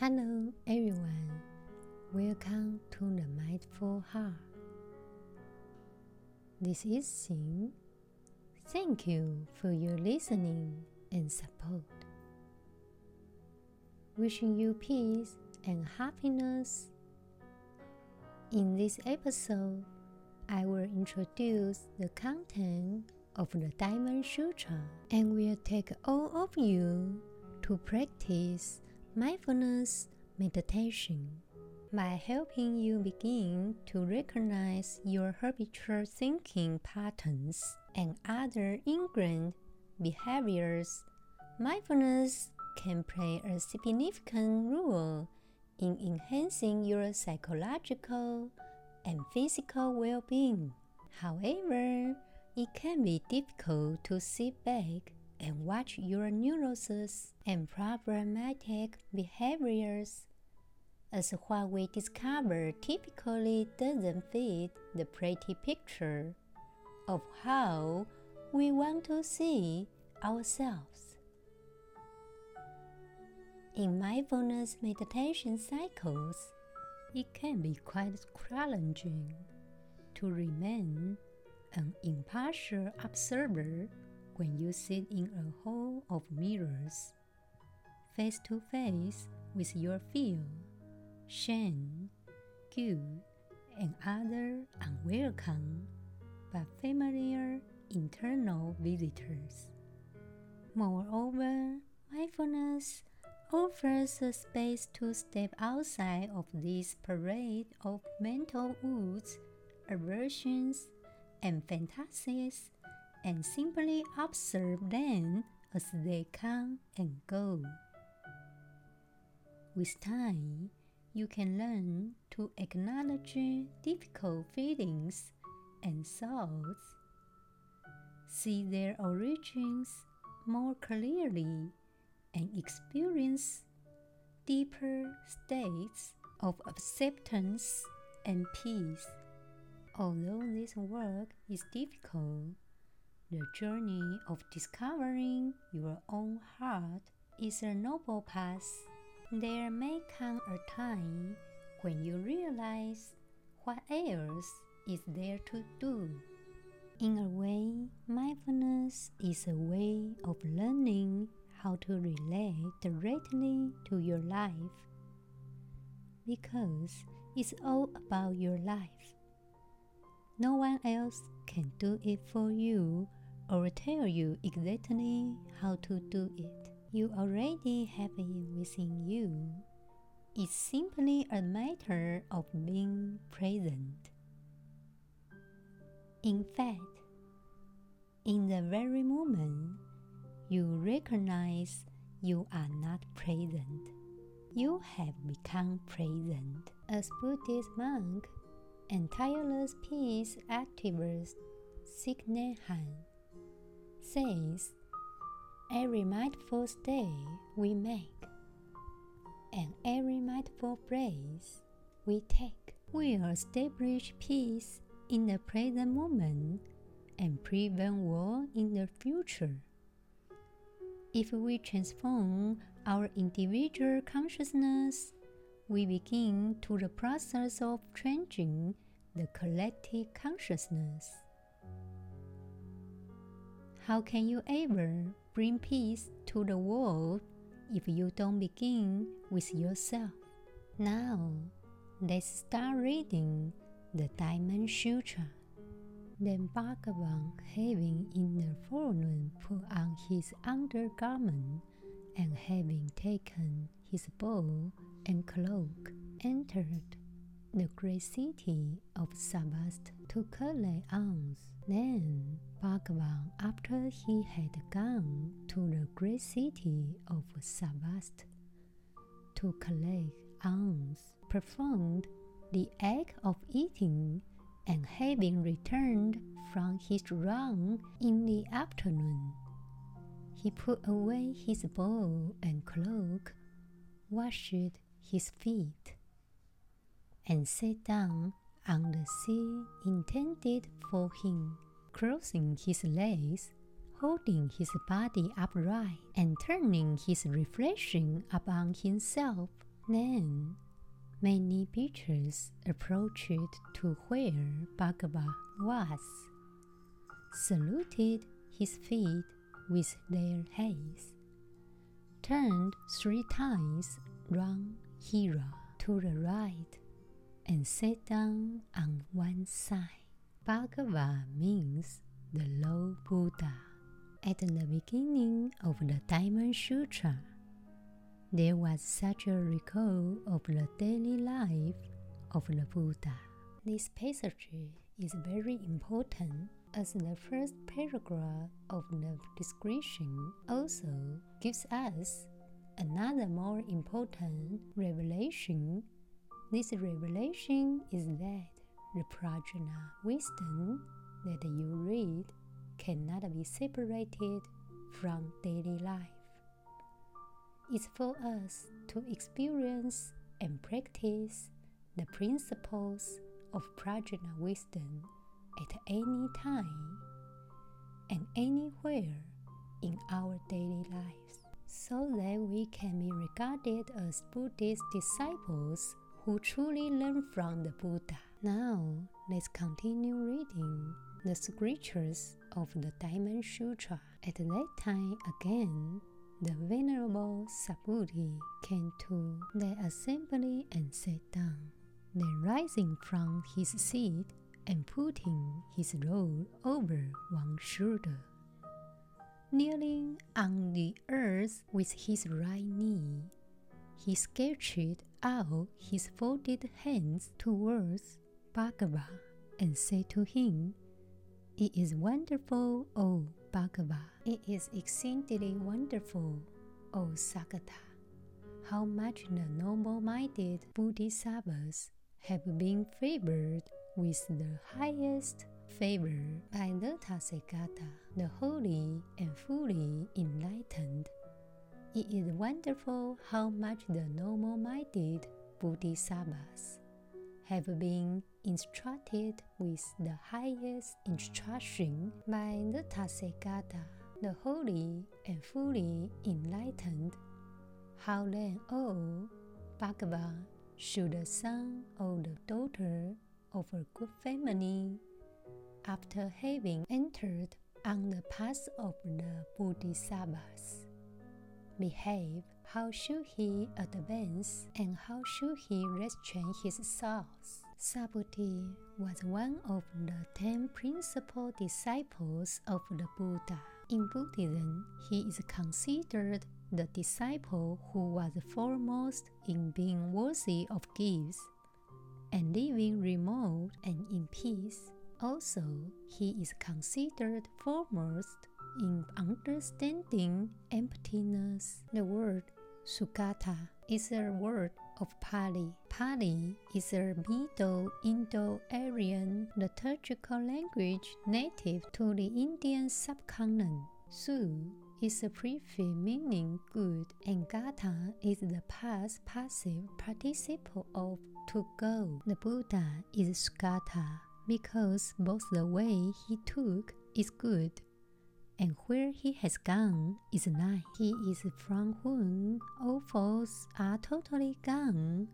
Hello, everyone. Welcome to the Mindful Heart. This is Xin. Thank you for your listening and support. Wishing you peace and happiness. In this episode, I will introduce the content of the Diamond Sutra and will take all of you to practice mindfulness meditation by helping you begin to recognize your habitual thinking patterns and other ingrained behaviors. Mindfulness can play a significant role in enhancing your psychological and physical well being. However, it can be difficult to sit back and watch your neuroses and problematic behaviors as what we discover typically doesn't fit the pretty picture of how we want to see ourselves. In mindfulness meditation cycles, it can be quite challenging to remain an impartial observer when you sit in a hall of mirrors, face to face with your fear, shame, guilt, and other unwelcome but familiar internal visitors. Moreover, mindfulness offers a space to step outside of this parade of mental woods, aversions, and fantasies and simply observe them as they come and go. With time, you can learn to acknowledge difficult feelings and thoughts, see their origins more clearly, and experience deeper states of acceptance and peace. Although this work is difficult, the journey of discovering your own heart is a noble path. There may come a time when you realize what else is there to do. In a way, mindfulness is a way of learning how to relate directly to your life because it's all about your life. No one else can do it for you or tell you exactly how to do it. You already have it within you. It's simply a matter of being present. In fact, in the very moment you recognize you are not present, you have become present. As Buddhist monk and tireless peace activist Thich Hanh says every mindful stay we make and every mindful breath we take will establish peace in the present moment and prevent war in the future. If we transform our individual consciousness, we begin to the process of changing the collective consciousness. How can you ever bring peace to the world if you don't begin with yourself? Now, let's start reading the Diamond Sutra. Then Bhagavan, having in the forenoon put on his undergarment, and having taken his bow and cloak, entered the great city of Sravasti to collect alms. Then Bhagavan, after he had gone to the great city of Sravasti to collect alms, performed the act of eating, and having returned from his run in the afternoon, he put away his bow and cloak, washed his feet, and sat down on the seat intended for him, crossing his legs, holding his body upright, and turning his reflection upon himself. Then many beaches approached to where Bhagava was, saluted his feet with their heads, turned three times round Hira to the right, and sat down on one side. Bhagava means the low Buddha. At the beginning of the Diamond Sutra, there was such a recall of the daily life of the Buddha. This passage is very important as the first paragraph of the description also gives us another more important revelation. This revelation is that the prajna wisdom that you read cannot be separated from daily life. It's for us to experience and practice the principles of prajna wisdom at any time and anywhere in our daily lives, so that we can be regarded as Buddhist disciples who truly learn from the Buddha. Now, let's continue reading the scriptures of the Diamond Sutra. At that time, again, the Venerable Subhuti came to the assembly and sat down. Then, rising from his seat, and putting his robe over one shoulder. Kneeling on the earth with his right knee, he stretched out his folded hands towards Bhagava and say to him, It is wonderful, O Bhagava. It is exceedingly wonderful, O Sugata, how much the noble minded Bodhisattvas have been favored with the highest favor by the Tathagata, the holy and fully enlightened. It is wonderful how much the noble minded Bodhisattvas have been instructed with the highest instruction by the Tathagata, the holy and fully enlightened. How then, O Bhagava, should the son or the daughter of a good family, after having entered on the path of the Bodhisattvas, behave? How should he advance and how should he restrain his thoughts? Subhuti was one of the ten principal disciples of the Buddha. In Buddhism, he is considered the disciple who was foremost in being worthy of gifts and living remote and in peace. Also, he is considered foremost in understanding emptiness. The word Sugata is a word of Pali. Pali is a Middle Indo-Aryan liturgical language native to the Indian subcontinent. Su is a prefix meaning good, and Gata is the past passive participle of to go. The Buddha is Sugata because both the way he took is good and where he has gone is nice. He is from whom all faults are totally gone,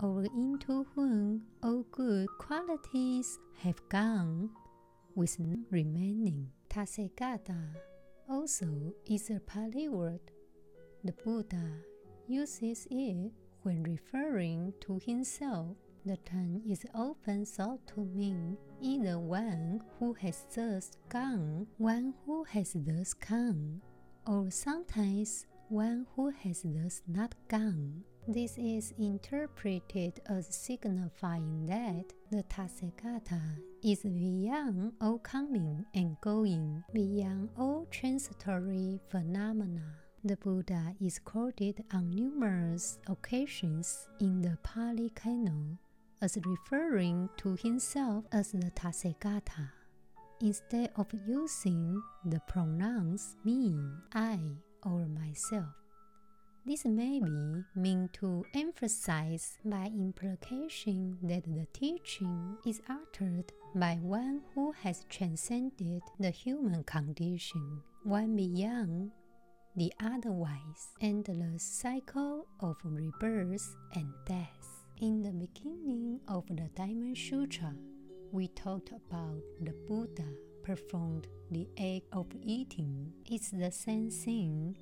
or into whom all good qualities have gone, with none remaining. Tathagata also is a Pali word. The Buddha uses it when referring to himself, the term is often thought to mean either one who has thus gone, one who has thus come, or sometimes one who has thus not gone. This is interpreted as signifying that the Tathagata is beyond all coming and going, beyond all transitory phenomena. The Buddha is quoted on numerous occasions in the Pali Canon as referring to himself as the Tathagata, instead of using the pronouns me, I, or myself. This may be meant to emphasize by implication that the teaching is uttered by one who has transcended the human condition, one beyond the otherwise endless cycle of rebirth and death. In the beginning of the Diamond Sutra, we talked about the Buddha performed the act of eating. It's the same thing.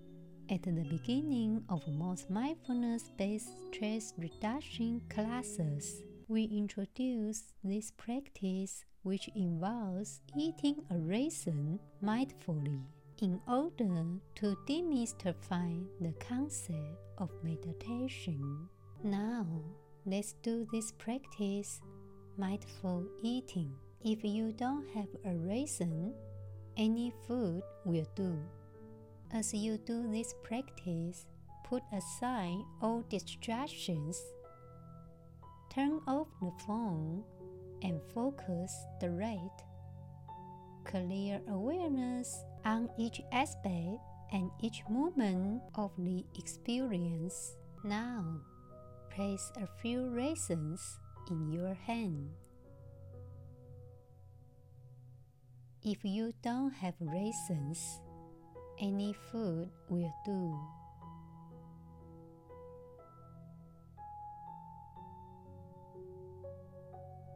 At the beginning of most mindfulness based stress reduction classes, we introduce this practice which involves eating a raisin mindfully in order to demystify the concept of meditation. Now, let's do this practice mindful eating. If you don't have a raisin, any food will do. As you do this practice, put aside all distractions. Turn off the phone and focus the right. Clear awareness on each aspect and each moment of the experience. Now, place a few raisins in your hand. If you don't have raisins, any food will do.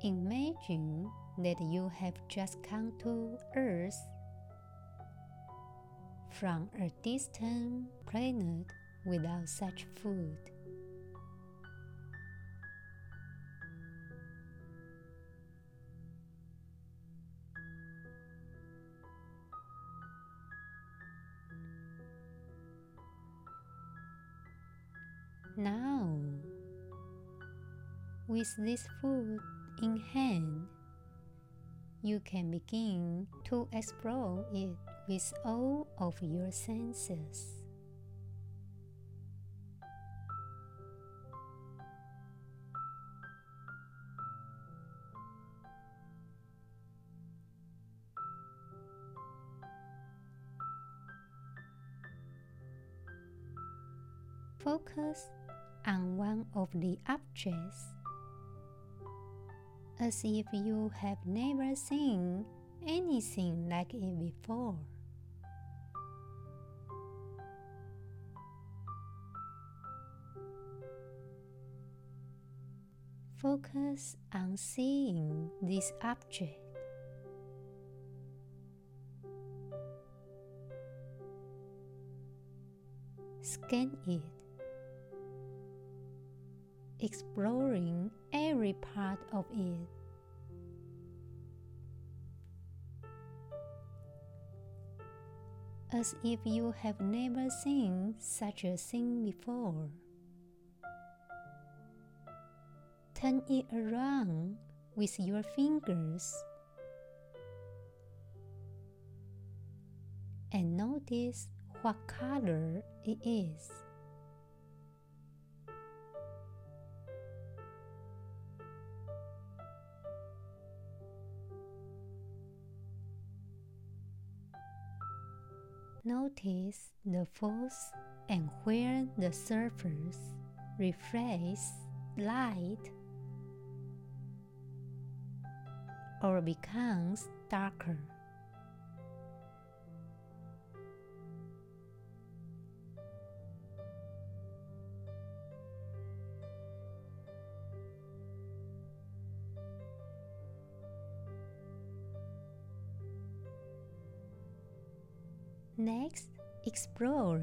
Imagine that you have just come to Earth from a distant planet without such food. With this food in hand, you can begin to explore it with all of your senses. Focus on one of the objects as if you have never seen anything like it before. Focus on seeing this object. Scan it exploring every part of it. As if you have never seen such a thing before. Turn it around with your fingers and notice what color it is. Notice the force and where the surface reflects light or becomes darker. Explore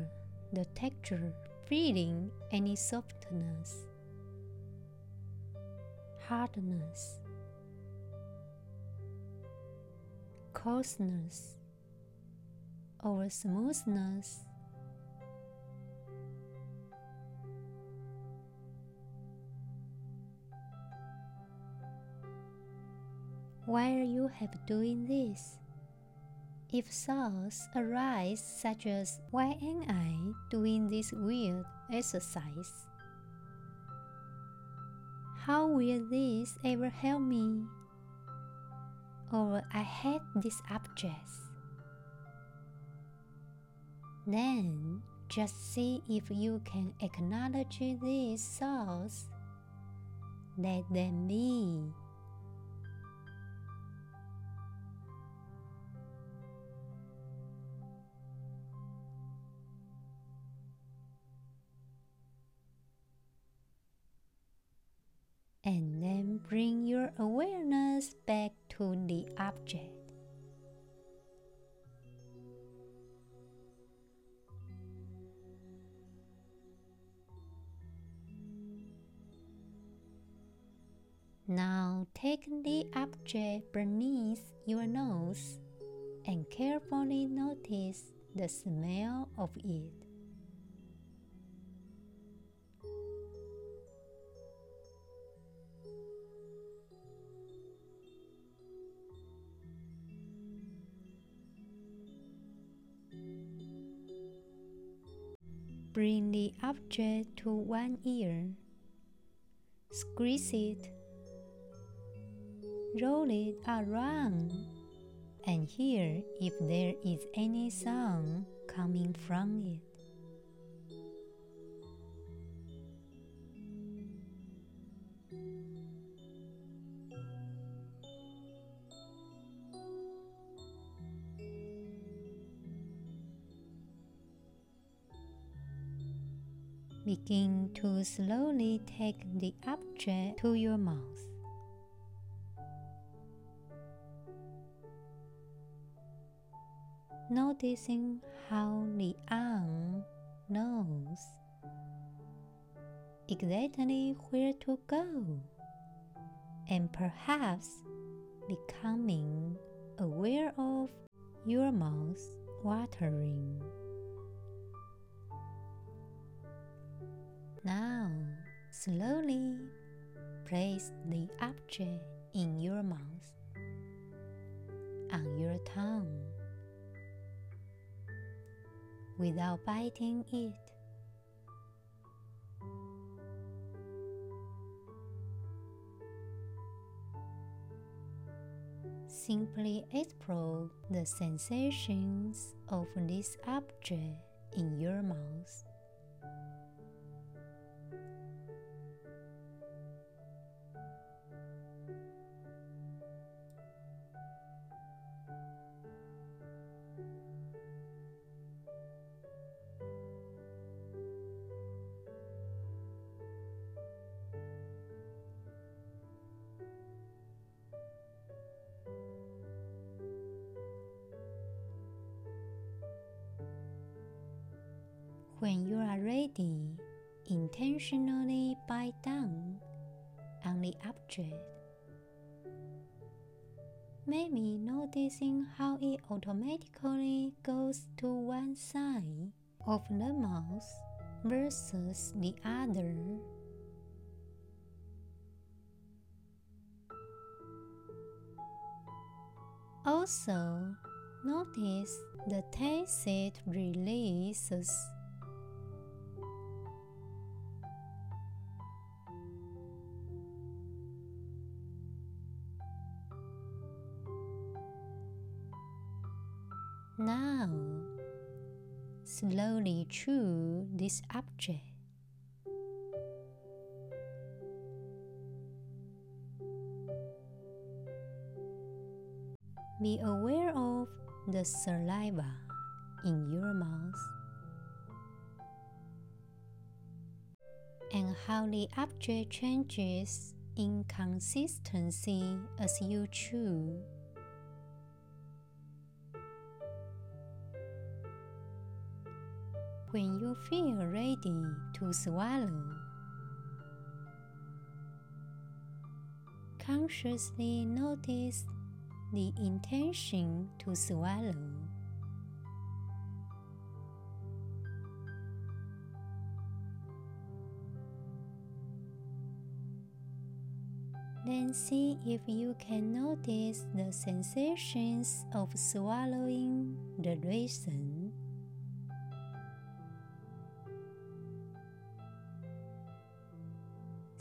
the texture, feeling any softness, hardness, coarseness, or smoothness. While you have doing this, if thoughts arise, such as, Why am I doing this weird exercise? How will this ever help me? Or I hate this objects. Then just see if you can acknowledge these thoughts. Let them be. And then bring your awareness back to the object. Now take the object beneath your nose and carefully notice the smell of it. Bring the object to one ear. Squeeze it. Roll it around and hear if there is any sound coming from it. Begin to slowly take the object to your mouth. Noticing how the arm knows exactly where to go and perhaps becoming aware of your mouth watering. Now, slowly place the object in your mouth, on your tongue, without biting it. Simply explore the sensations of this object in your mouth. When you are ready, intentionally bite down on the object. Maybe noticing how it automatically goes to one side of the mouth versus the other. Also, notice the taste it releases chew this object. Be aware of the saliva in your mouth and how the object changes in consistency as you chew. When you feel ready to swallow. Consciously notice the intention to swallow. Then see if you can notice the sensations of swallowing the raisin.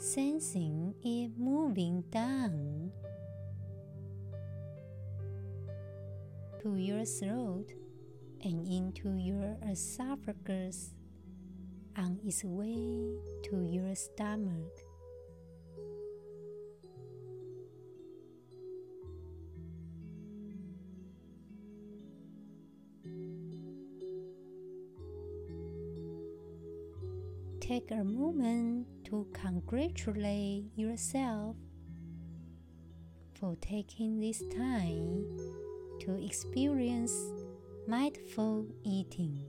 Sensing it moving down to your throat and into your esophagus on its way to your stomach. take a moment to congratulate yourself for taking this time to experience mindful eating.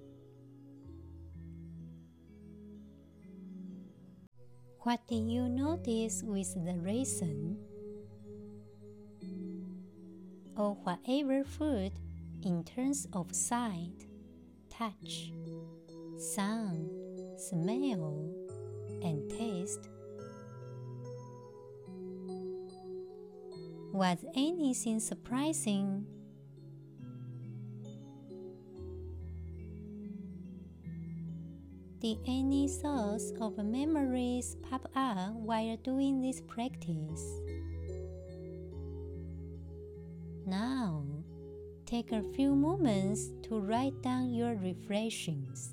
What did you notice with the raisin? Or whatever food in terms of sight, touch, sound, smell, and taste? Was anything surprising Did any thoughts of memories pop up while doing this practice? Now, take a few moments to write down your reflections.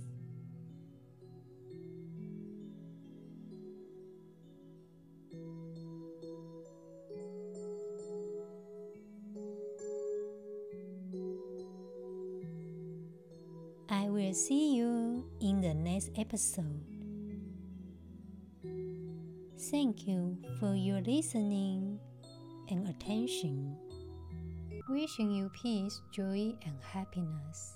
Will see you in the next episode. Thank you for your listening and attention. Wishing you peace, joy, and happiness.